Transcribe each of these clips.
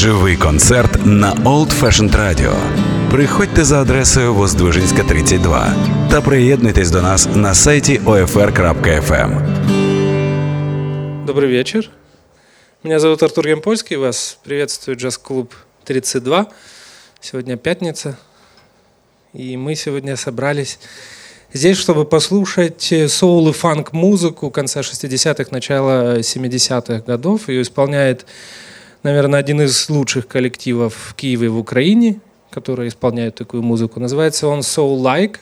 Живий концерт на Old Fashioned Radio. Приходьте за адресою Воздвижинська, 32 та приєднуйтесь до нас на сайті OFR.FM. Добрый вечер. Меня зовут Артур Ямпольский. Вас приветствует джаз-клуб 32. Сегодня пятница. И мы сегодня собрались здесь, чтобы послушать соул и фанк-музыку конца 60-х, начала 70-х годов. Ее исполняет, наверное, один из лучших коллективов в Киеве и в Украине, который исполняет такую музыку. Называется он Soul Like.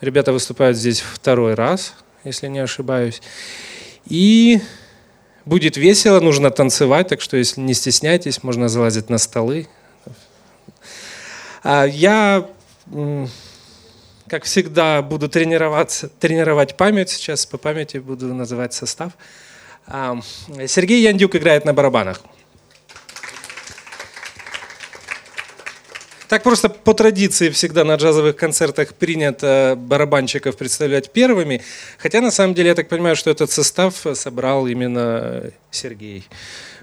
Ребята выступают здесь второй раз, если не ошибаюсь. И будет весело, нужно танцевать, так что если не стесняйтесь, можно залазить на столы. А Я, как всегда, буду тренироваться, тренировать память. Сейчас по памяти буду называть состав. А, Сергей Яндюк играет на барабанах. Так просто по традиции всегда на джазовых концертах принято барабанщиков представлять первыми. Хотя на самом деле я так понимаю, что этот состав собрал именно Сергей.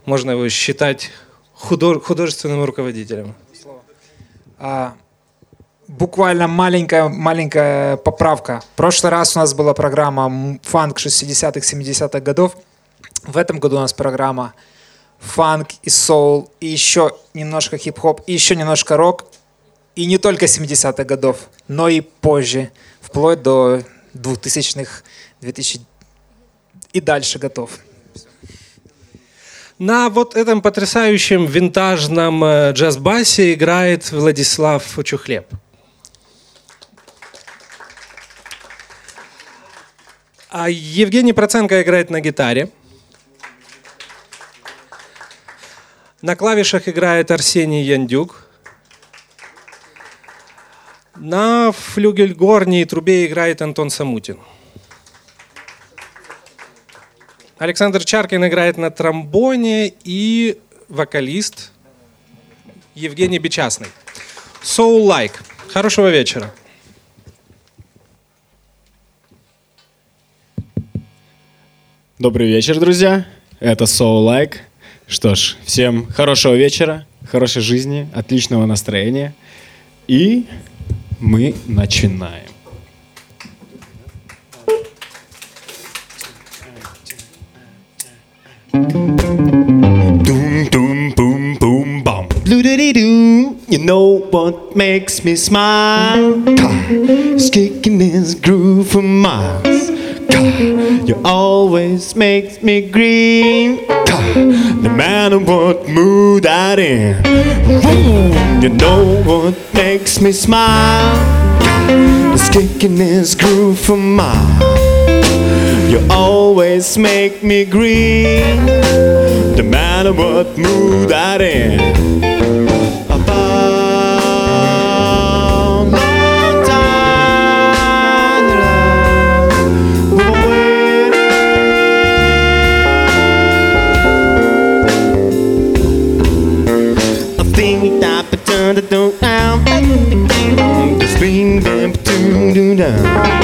Можно его считать худо- художественным руководителем. А, буквально маленькая, маленькая поправка. В прошлый раз у нас была программа фанк 60-х, 70-х годов. В этом году у нас программа фанк и соул, и еще немножко хип-хоп, и еще немножко рок. И не только 70-х годов, но и позже, вплоть до 2000-х, 2000 и дальше готов. На вот этом потрясающем винтажном э, джаз-басе играет Владислав Чухлеб. А Евгений Проценко играет на гитаре. На клавишах играет Арсений Яндюк. На флюгельгорне и трубе играет Антон Самутин. Александр Чаркин играет на тромбоне и вокалист Евгений Бечасный. Soul Like. Хорошего вечера. Добрый вечер, друзья. Это Soul Like. Что ж, всем хорошего вечера, хорошей жизни, отличного настроения. И мы начинаем. You know what makes me smile? It's kicking this groove for miles. You always makes me green. No matter what mood I'm in. You know what makes me smile? It's kicking this groove for miles. You always make me green, no matter what mood I'm in. Down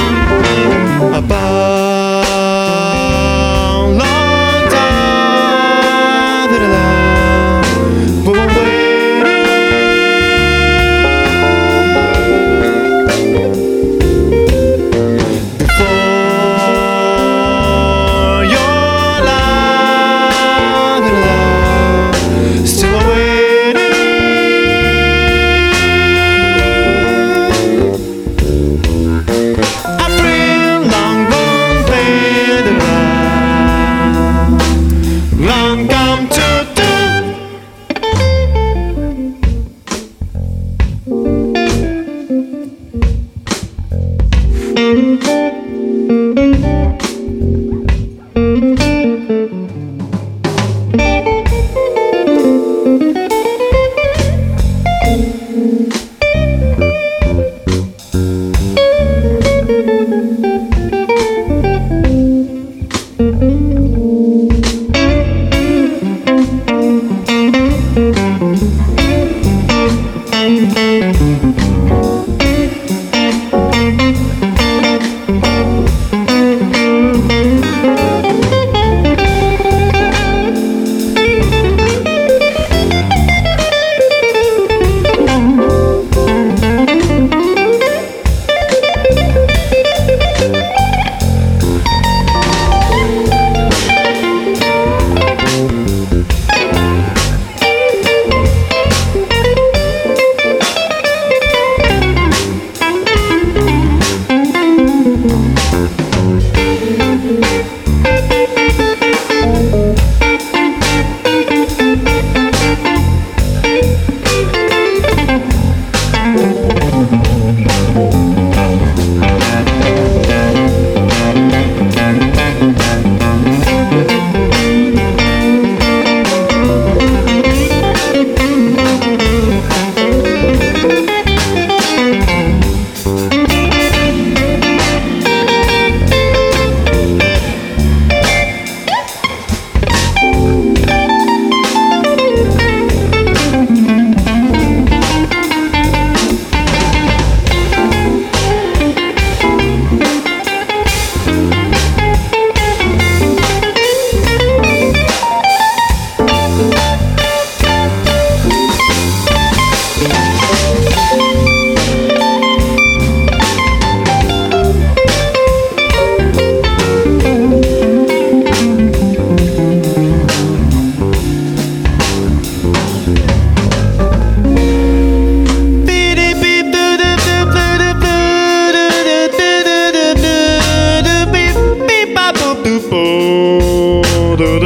So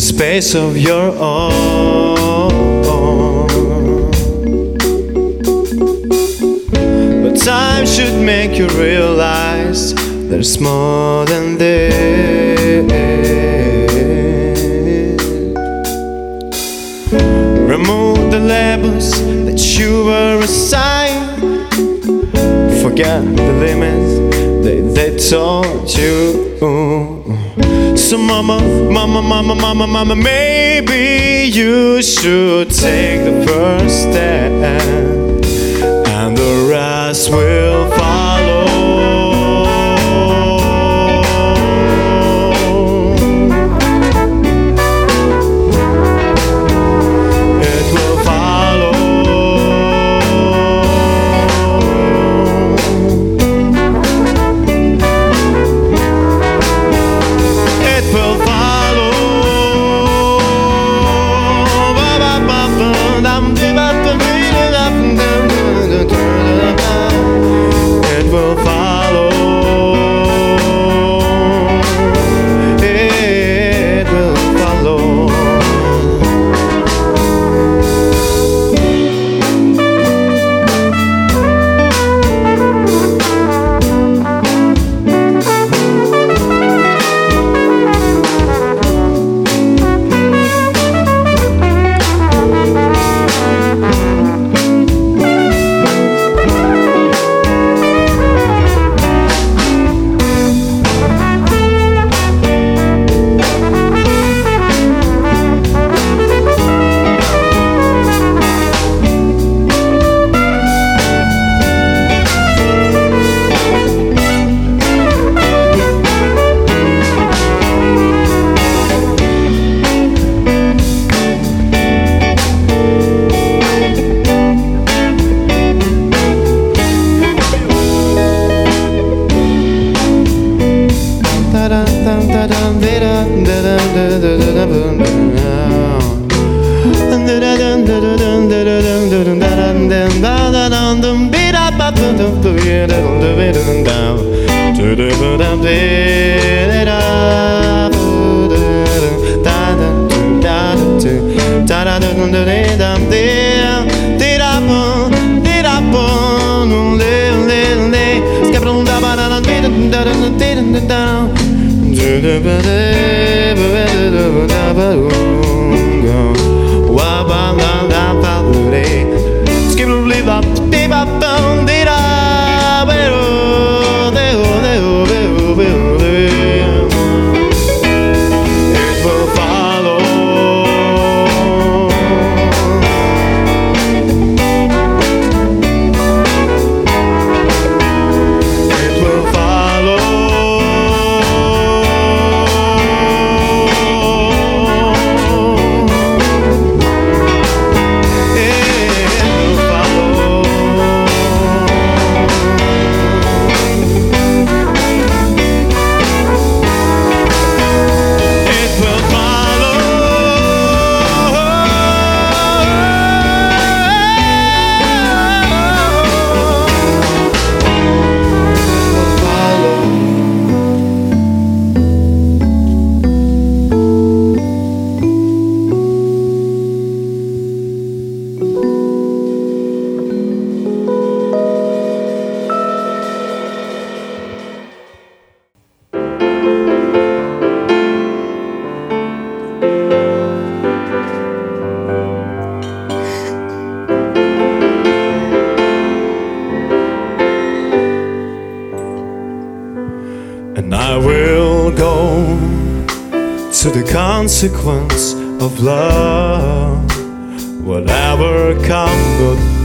a space of your own. But time should make you realize there's more than this. Remove the labels that you were assigned. Forget the limits that they taught you. So, mama, mama, mama, mama, mama, maybe you should take the first step, and the rest will follow.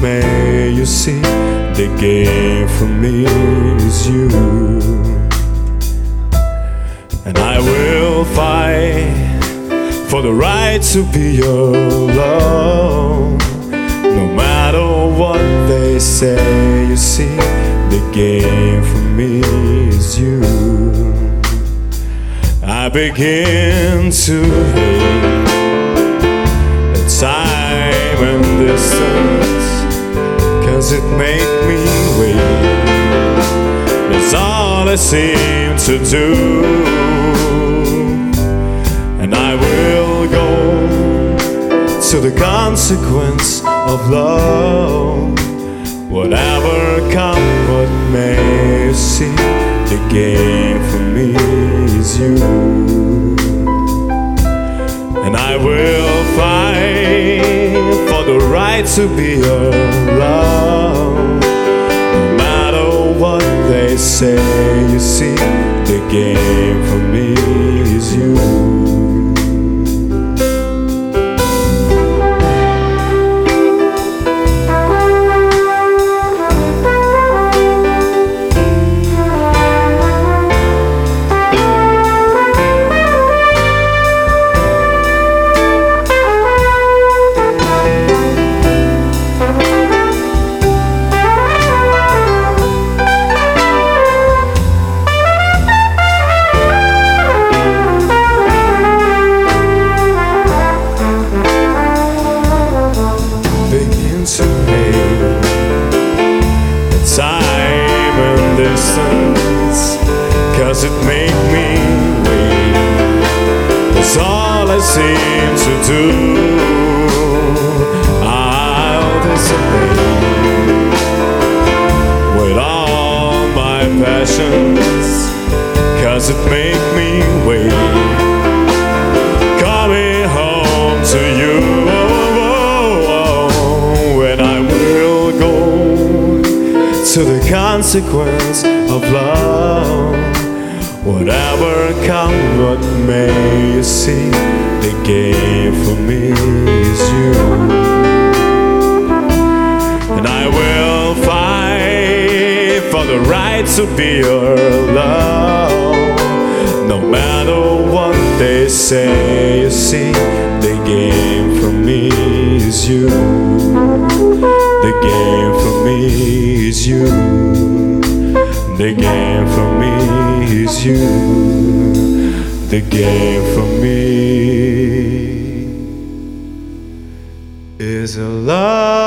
May you see the game for me is you, and I will fight for the right to be your love. No matter what they say, you see, the game for me is you. I begin to hate time and distance, cause it make me wait. That's all I seem to do, and I will go to the consequence of love. Whatever come, what may see, the game for me is you. And I will fight right to be love. No matter what they say. You see, the game for me is you. To the consequence of love. Whatever come what may you see the game for me is you. And I will fight for the right to be your love. No matter what they say, you see, the game for me is you. The game for me is you. The game for me is you. The game for me is a love.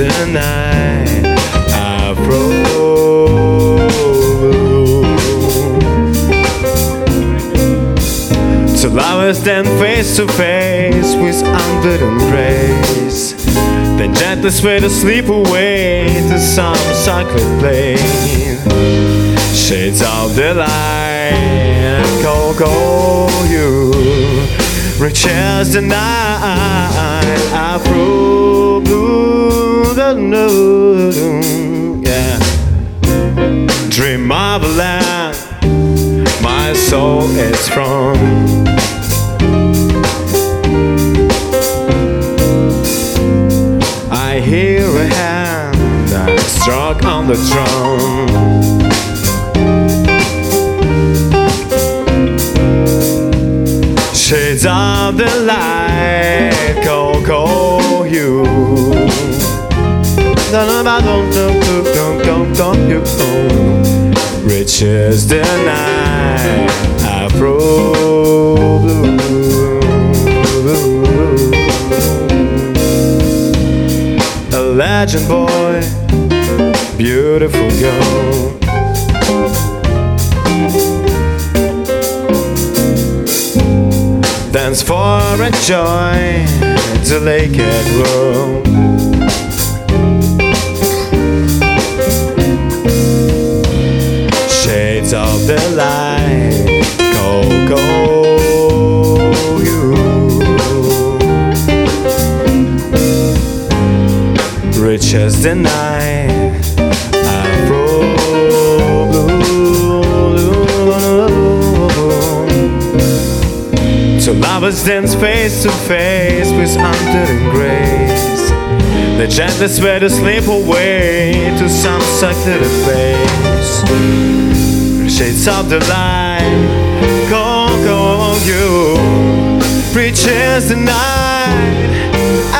As the night, Afro. So lovers stand face to face with unbidden grace. Then gently sway to sleep away to some sacred place. Shades of the light, go, go, you. Rich as the night, Afro blue, the noon, yeah. Dream of a land my soul is from. I hear a hand that struck on the drum. Shades of the light, go, go. Rich as the night, Afro blue. A legend boy, beautiful girl. Dance for a joy, the lake at Rome. The light, go, go, you. Rich as the night. So lovers dance face to face with undying grace. The gentlest way to slip away to some secluded place. Shades of the light, go, go, you. Preaches the night,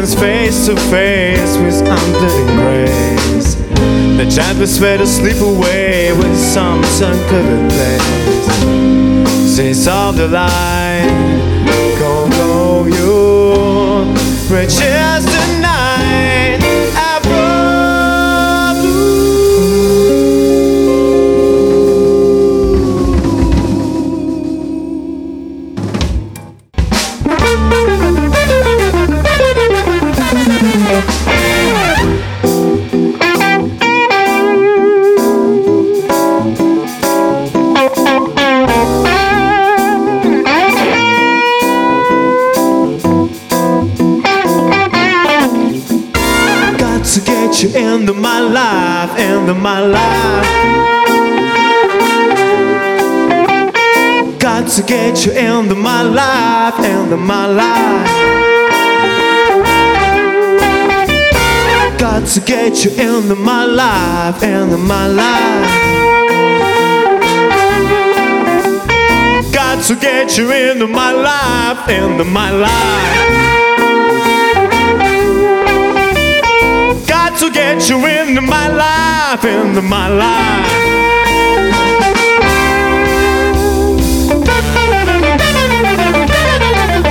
dance face to face with undying grace. The gentlest way to slip away with some uncovered place. Says of the light, go, go, you. Rich life, into my life. Got to get you into my life, into my life. Got to get you into my life, into my life. Got to get you into my life, into my life.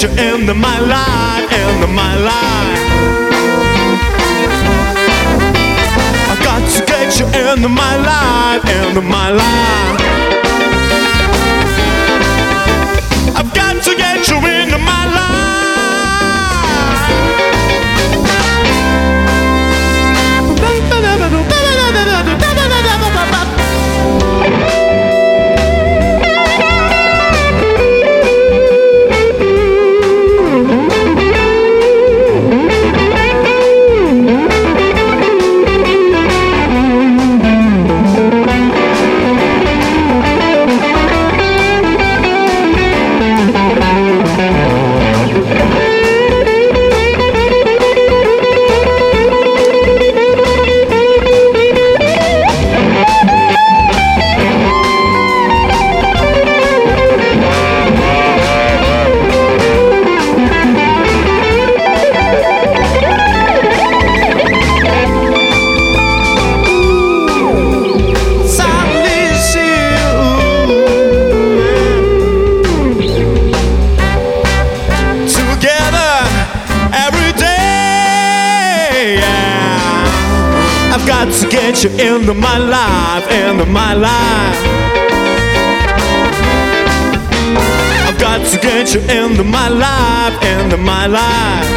get you into my life, into my life. I got to get you into my life, into my life. Get you into my life, into my life. I've got to get you into my life, into my life.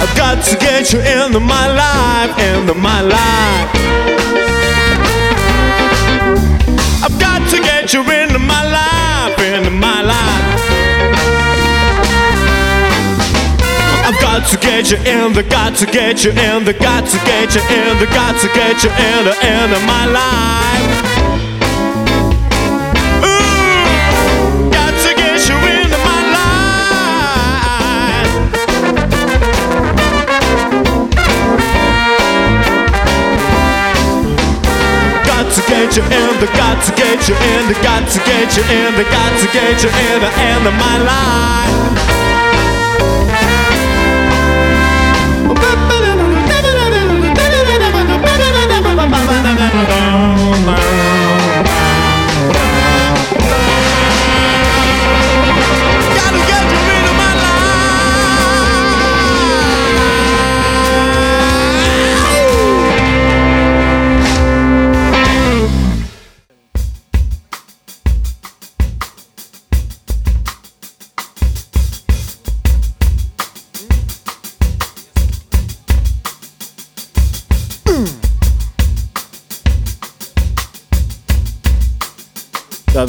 I've got to get you into my life, into my life. I've got to get you into my life, into my life. Got to get you in the, got to get you in the, got to get you in the, got to get you in the, into my life. Ooh, got to get you into my life. Got to get you in the, got to get you in the, got to get you in the, got to get you in the end of my life.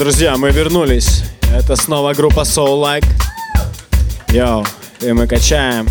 Друзья, мы вернулись. Это снова группа Soul Like. Йоу, и мы качаем.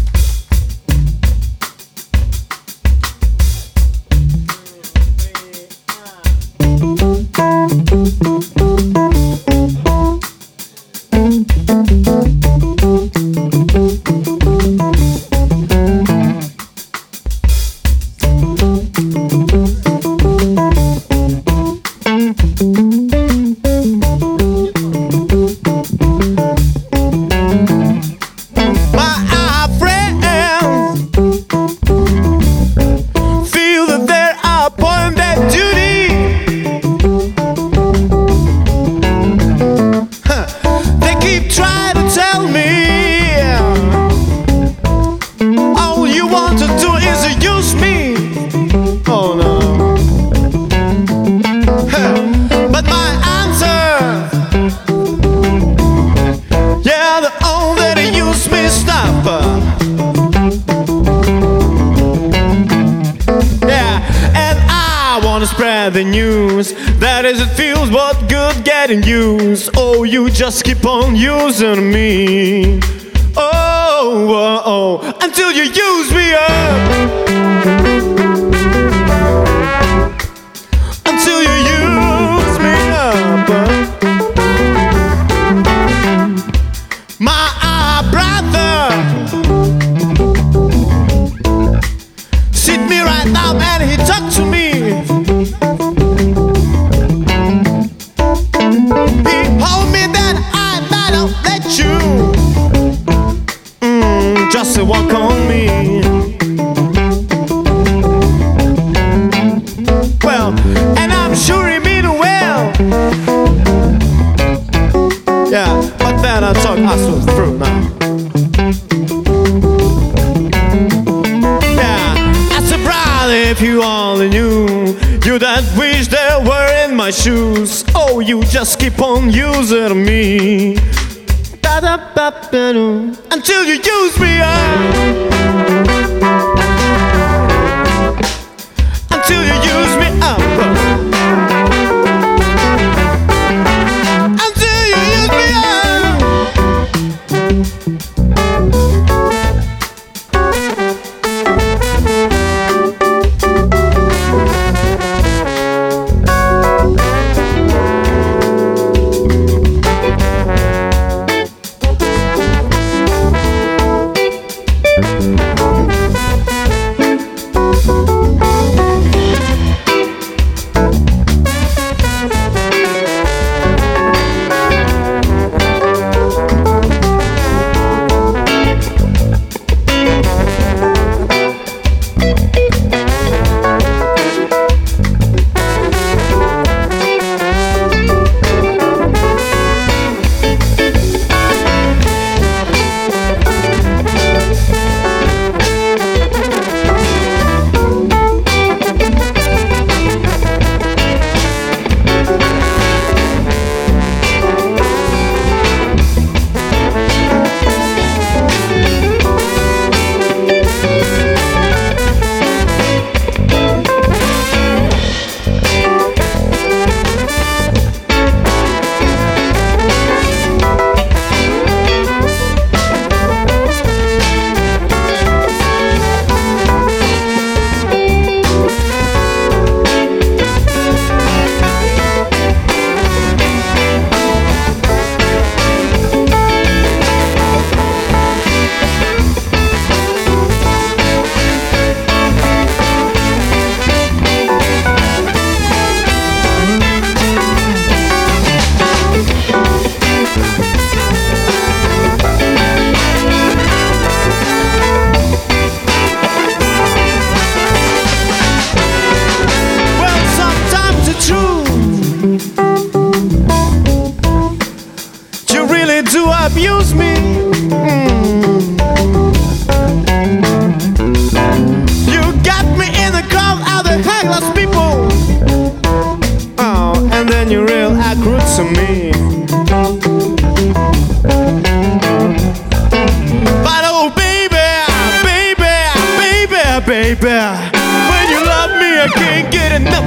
baby. When you love me, I can't get enough.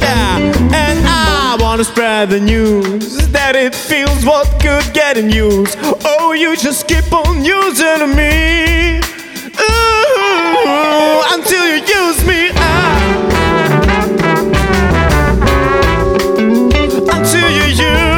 Yeah, and I wanna spread the news that it feels what good getting used. Oh, you just keep on using me. Ooh, until you use me up. Until you use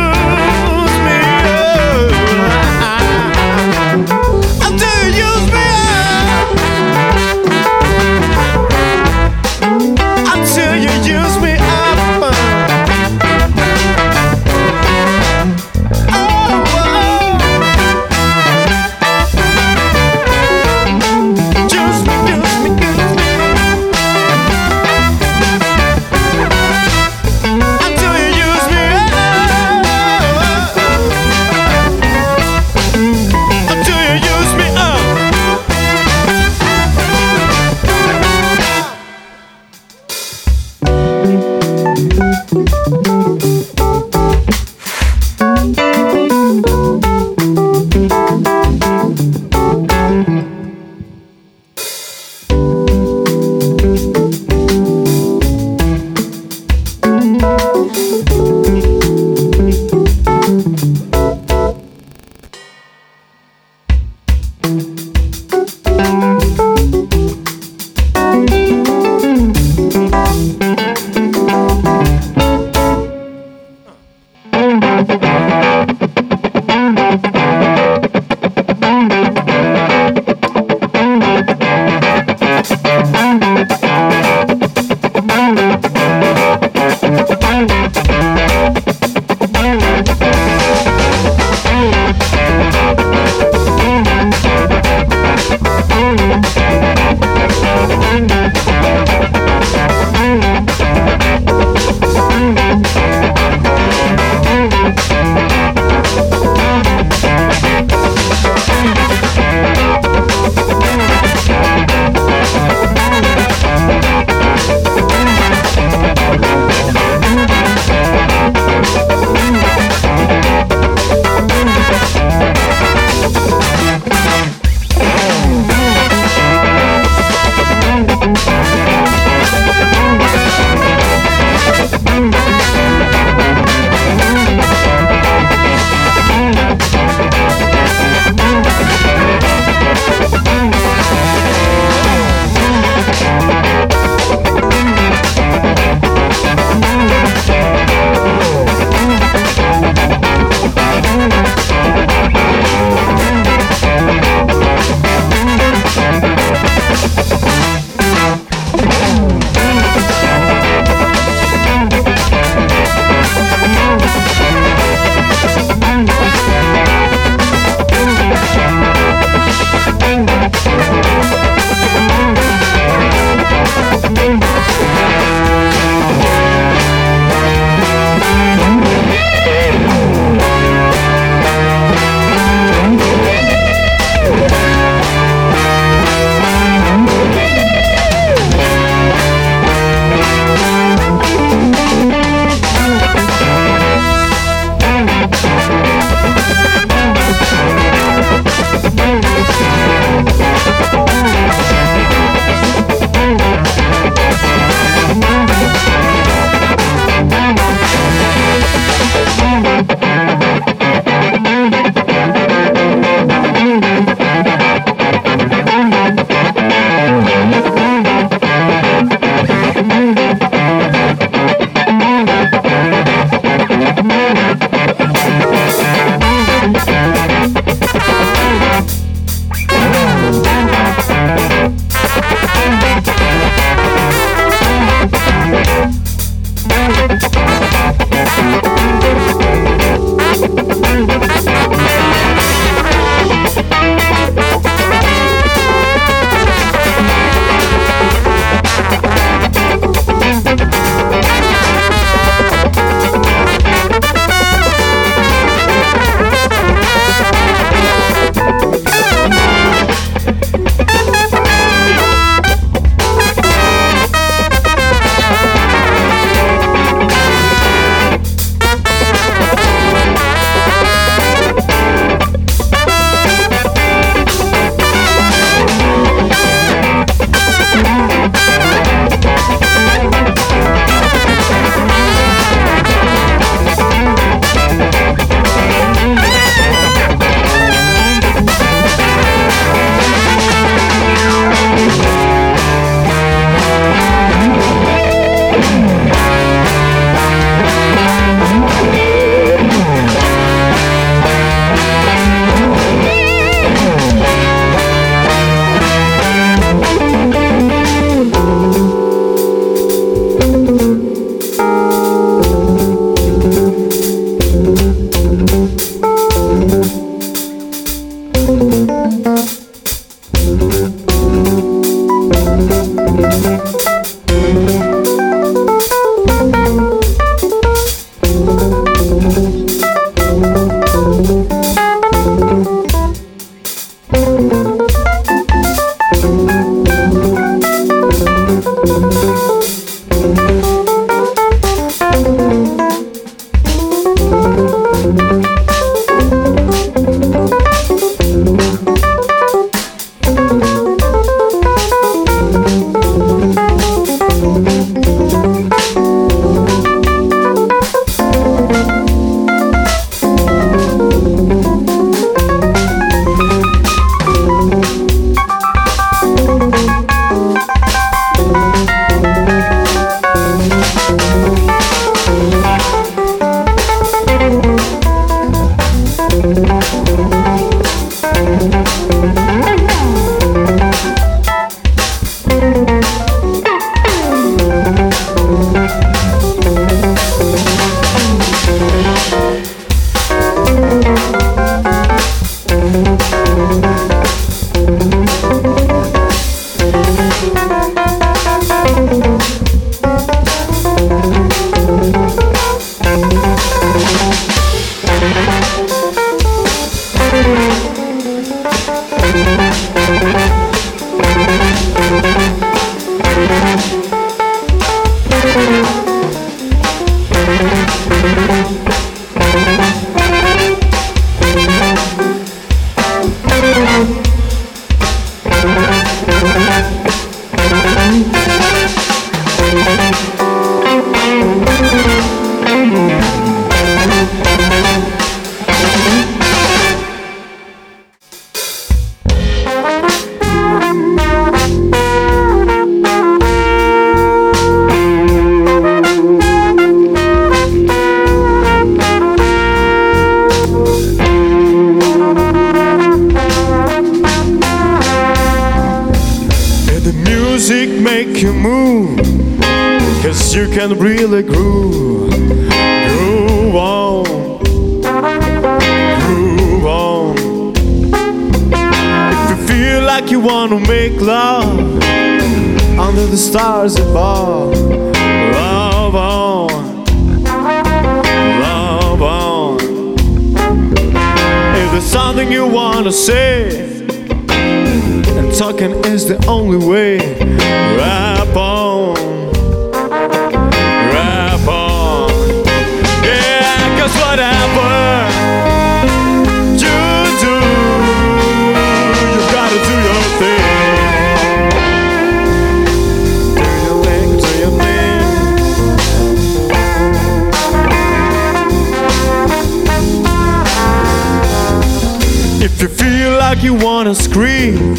If you feel like you wanna scream,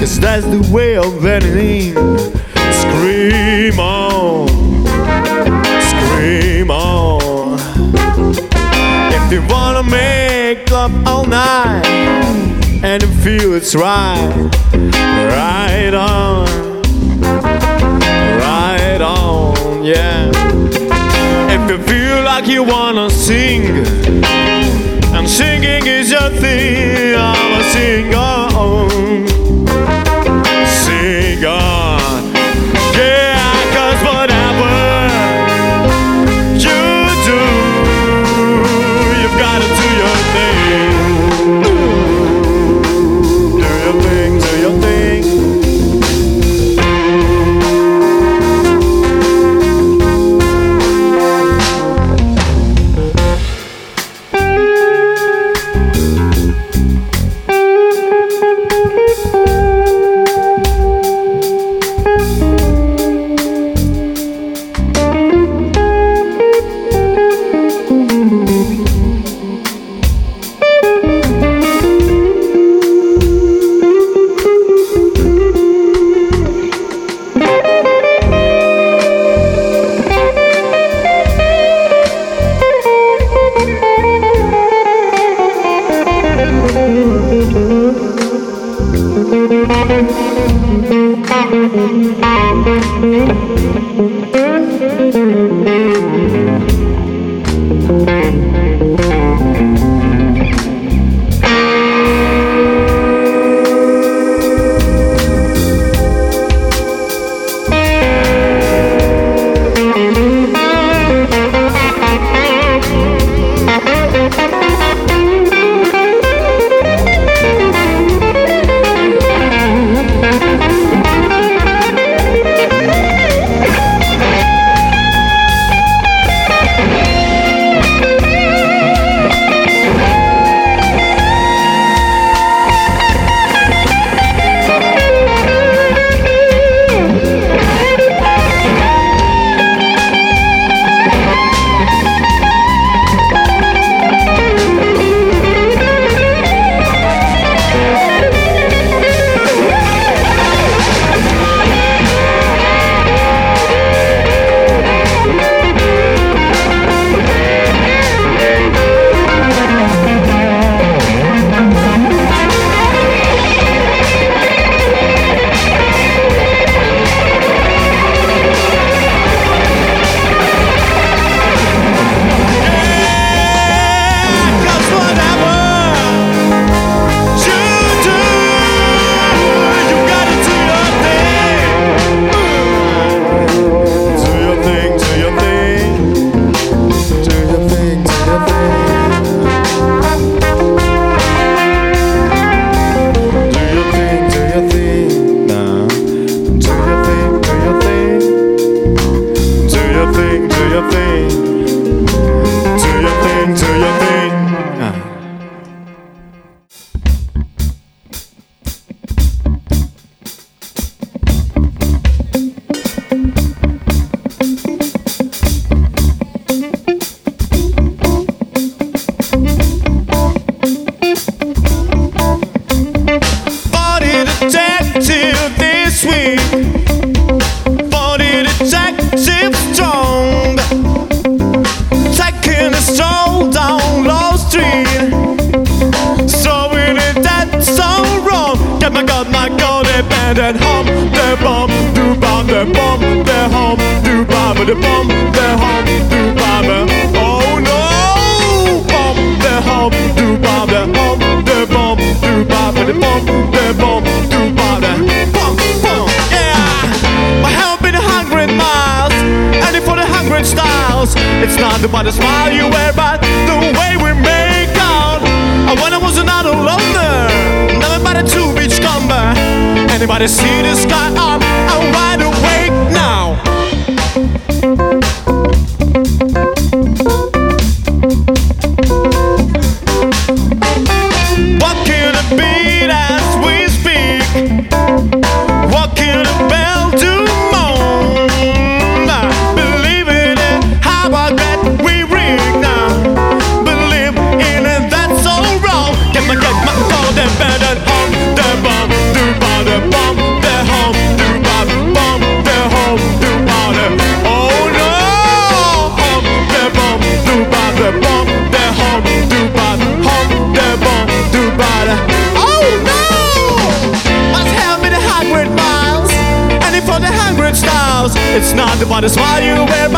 cause that's the way of anything. Scream on, scream on. If you wanna make love all night and you feel it's right, right on, right on, yeah. If you feel like you wanna sing Singing is a thing, I'm a singer. house. It's not about the smile you wear, but the way we make out. I when I was not a loner, nothing but a two beachcomber. Anybody see this guy? I'm I'm riding. It's not about the smile you wear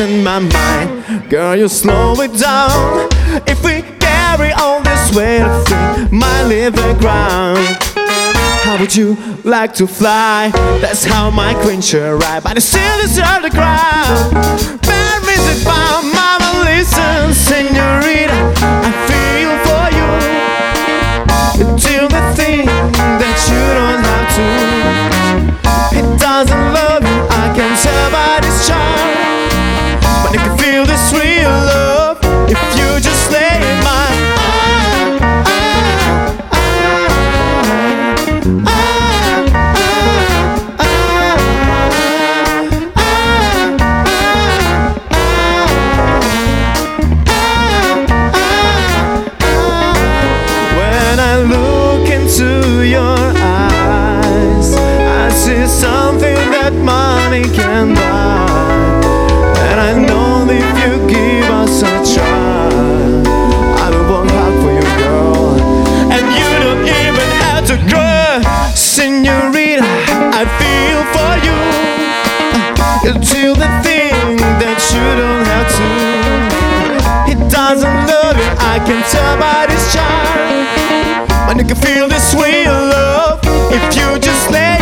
in my mind. Girl, you slow it down. If we carry on this way to free my living ground. How would you like to fly? That's how my queen should ride, but I still deserve the ground. Bad music by mama, listen, senorita. I feel for you. Do the thing that you don't have to. It doesn't love you, I can tell by this charm and can feel this real love if you just lay mine. When I look into your eyes, I see something that money can buy. somebody's child. And you can feel this sweet love if you just let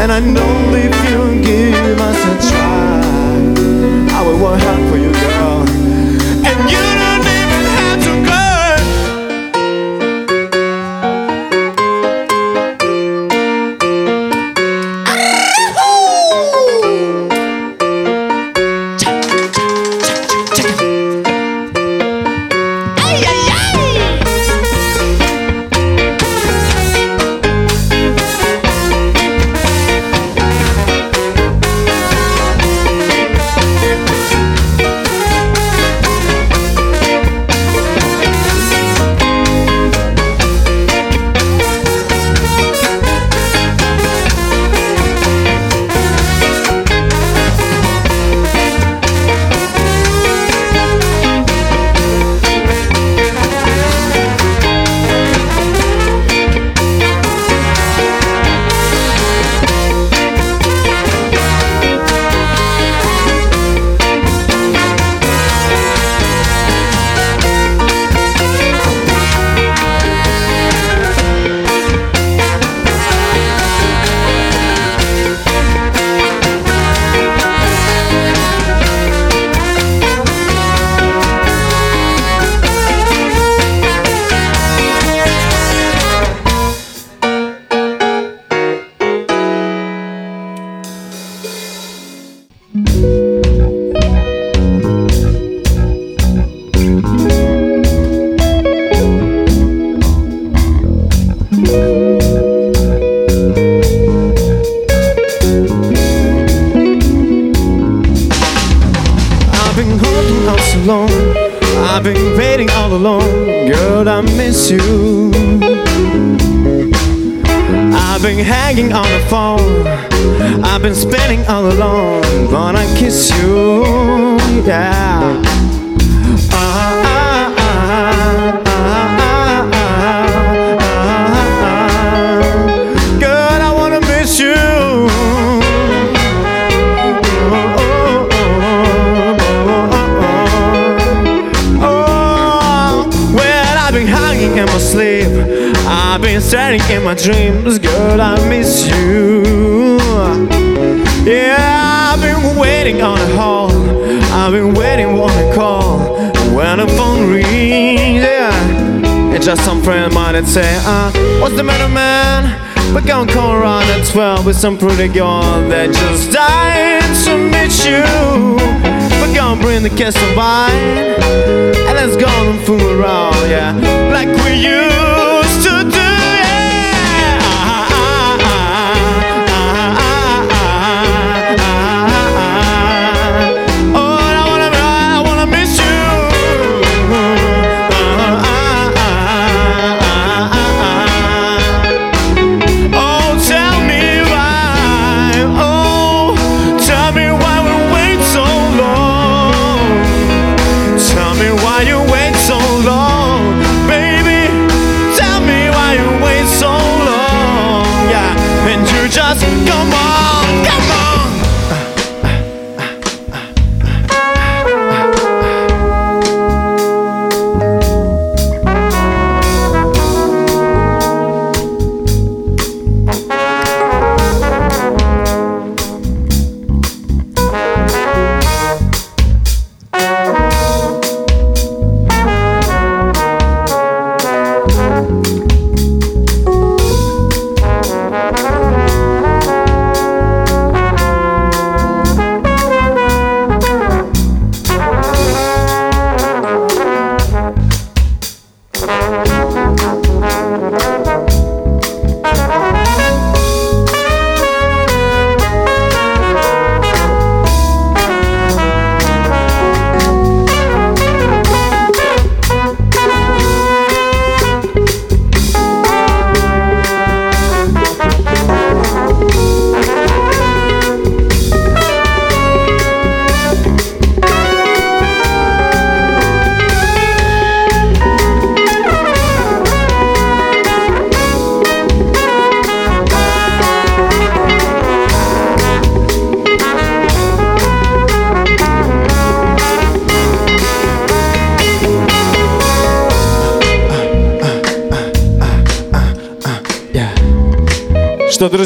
And I know if you give us a try, I will work hard for you, girl. And you. up with some pretty girl that just died to meet you. We're gonna bring the castle of and let's go and fool around, yeah, like we used.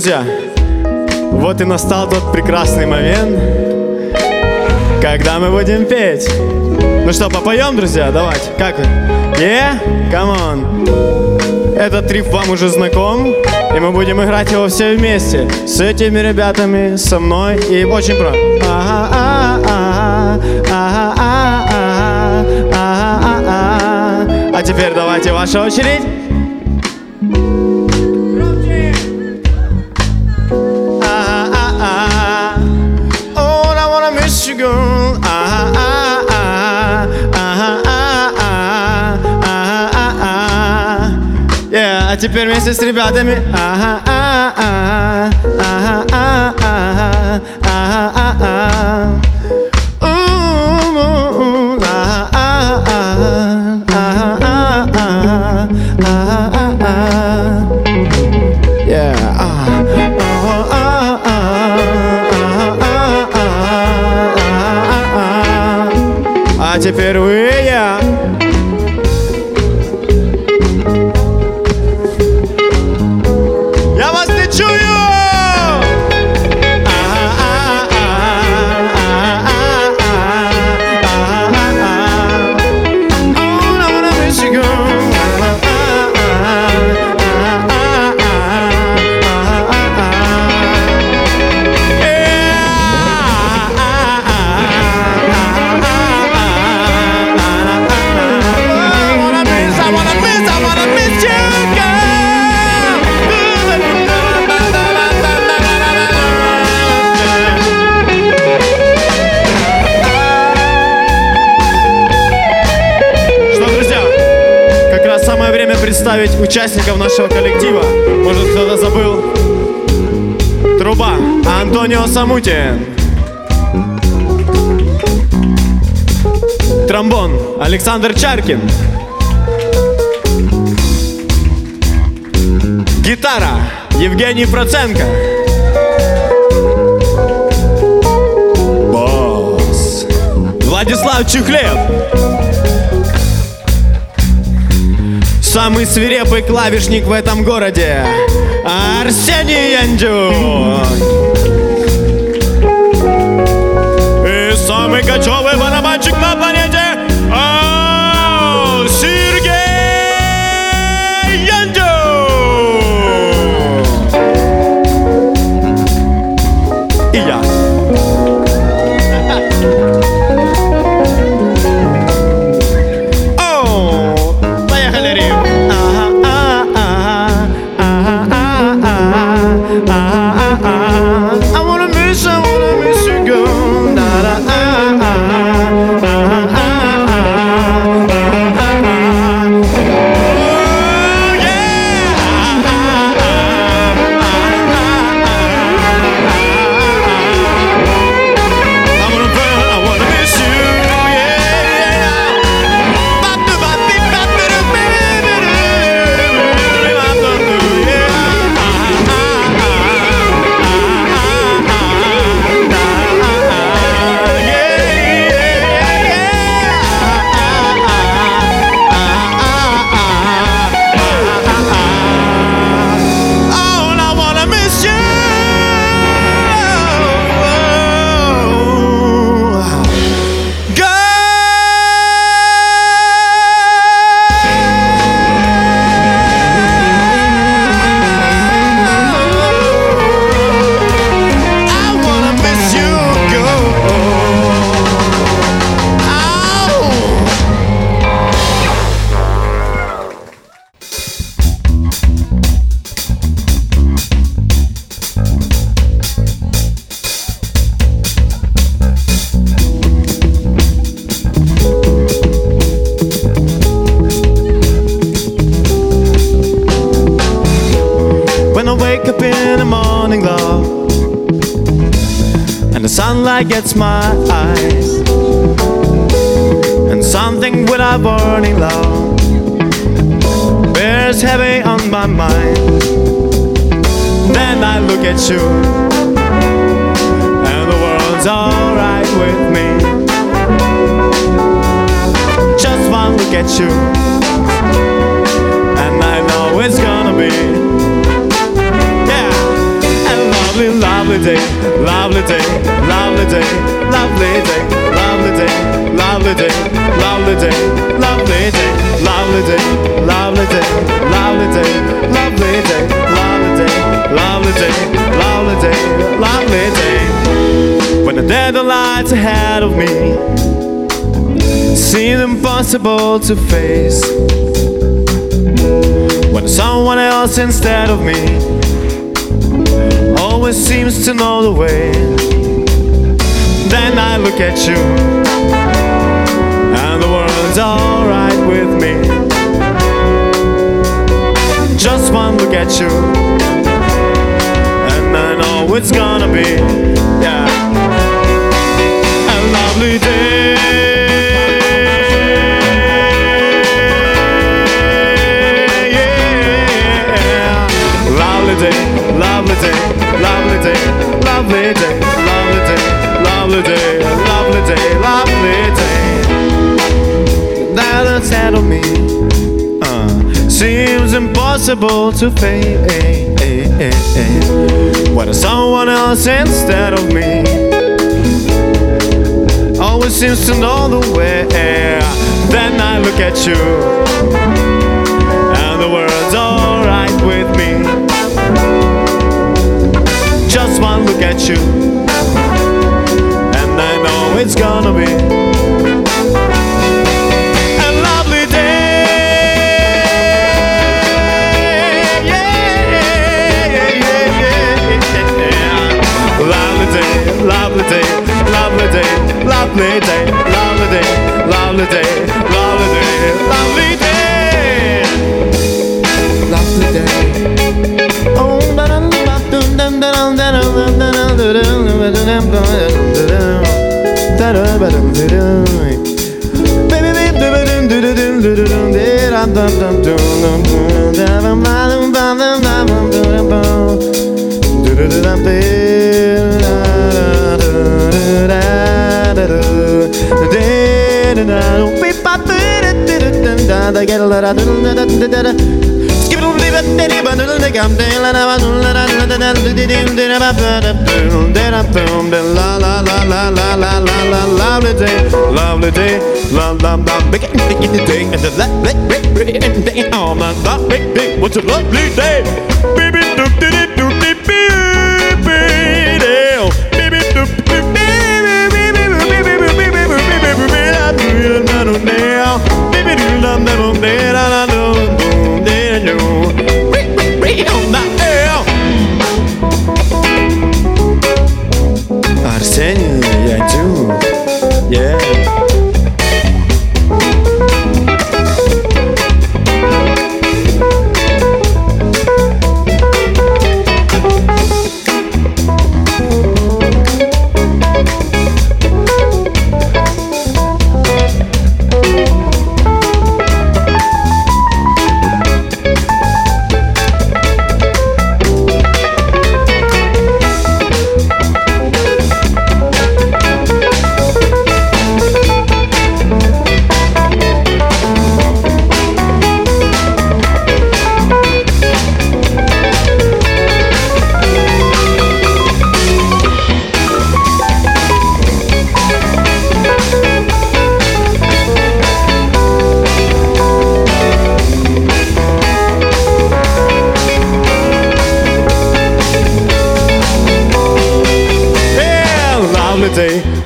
Друзья, вот и настал тот прекрасный момент, когда мы будем петь. Ну что, попоем, друзья? Давайте. Как вы? Yeah? Come on. Этот триф вам уже знаком, и мы будем играть его все вместе. С этими ребятами, со мной и очень про. Ага, ага, ага. А теперь давайте ваша очередь. permis să stribe de mine Aha, aha, aha, aha, aha, aha, aha, aha, Теперь вы представить участников нашего коллектива. Может, кто-то забыл? Труба Антонио Самутин. Тромбон Александр Чаркин. Гитара Евгений Проценко. Бас Владислав Чухлев. Самый свирепый клавишник в этом городе. Арсений Яндюк. И самый кочевый барабанщик на планете wake up in the morning, love, and the sunlight gets my eyes, and something without warning, love, bears heavy on my mind. Then I look at you, and the world's alright with me. Just one look at you, lovely day, lovely day, lovely day, lovely day, lovely day, lovely day, lovely day, lovely day, lovely day, lovely day, lovely day, lovely day, lovely day, lovely day, lovely day, lovely day. When the dead lights ahead of me seem impossible to face. When someone else instead of me always seems to know the way, then I look at you, and the world's alright with me. Just one look at you, and I know it's gonna be, yeah, a lovely day. Yeah. Lovely day, lovely day, lovely day, lovely day, lovely day, lovely day, lovely day, lovely day. That inside of me uh, seems impossible to fade. When someone else instead of me always seems to know the way. Then I look at you, and the world's alright one look at you, and I know it's gonna be I get a da da Lovely day, lovely la la la, oh lovely day, what's a lovely day, on my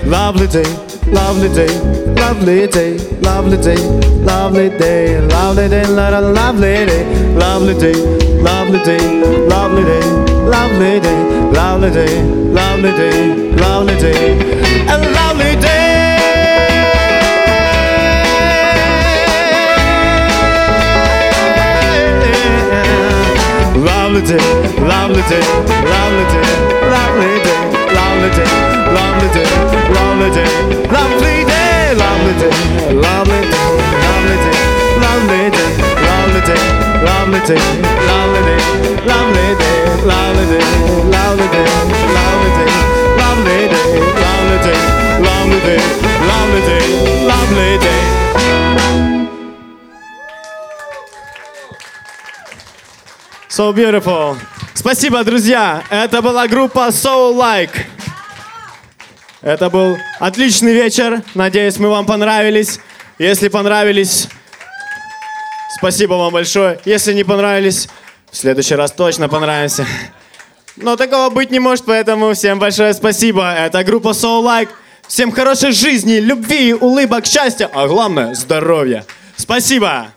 lovely day, lovely day, lovely day, lovely day, lovely day, lovely day, lovely day, lovely day, lovely day, lovely day, lovely day, lovely day, lovely day, lovely day, a lovely day. Lovely day, lovely day, lovely day, lovely day, So beautiful. Спасибо, друзья. Это была группа Soul Like. Это был отличный вечер. Надеюсь, мы вам понравились. Если понравились, спасибо вам большое. Если не понравились, в следующий раз точно понравимся. Но такого быть не может, поэтому всем большое спасибо. Это группа Soul Like. Всем хорошей жизни, любви, улыбок, счастья, а главное здоровья. Спасибо.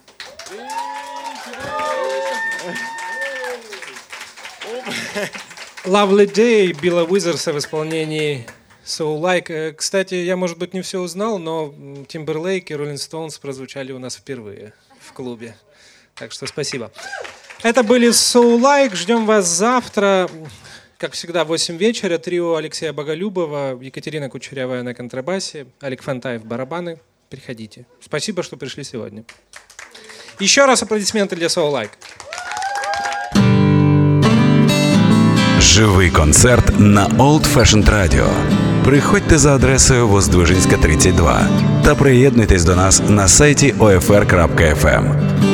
Lovely Day Билла Уизерса в исполнении So Like. Э, Кстати, я, может быть, не все узнал, но Тимберлейк и Роллинг Стоунс прозвучали у нас впервые в клубе. Так что спасибо. Это были So Like. Ждем вас завтра. Как всегда, в 8 вечера. Трио Алексея Боголюбова, Екатерина Кучерявая на контрабасе, Олег Фантаев барабаны. Приходите. Спасибо, что пришли сегодня. Еще раз аплодисменты для So Like. Живий концерт на Old Fashioned Radio. Приходьте за адресою Воздвижинська, 32 та приєднуйтесь до нас на сайті OFR.FM.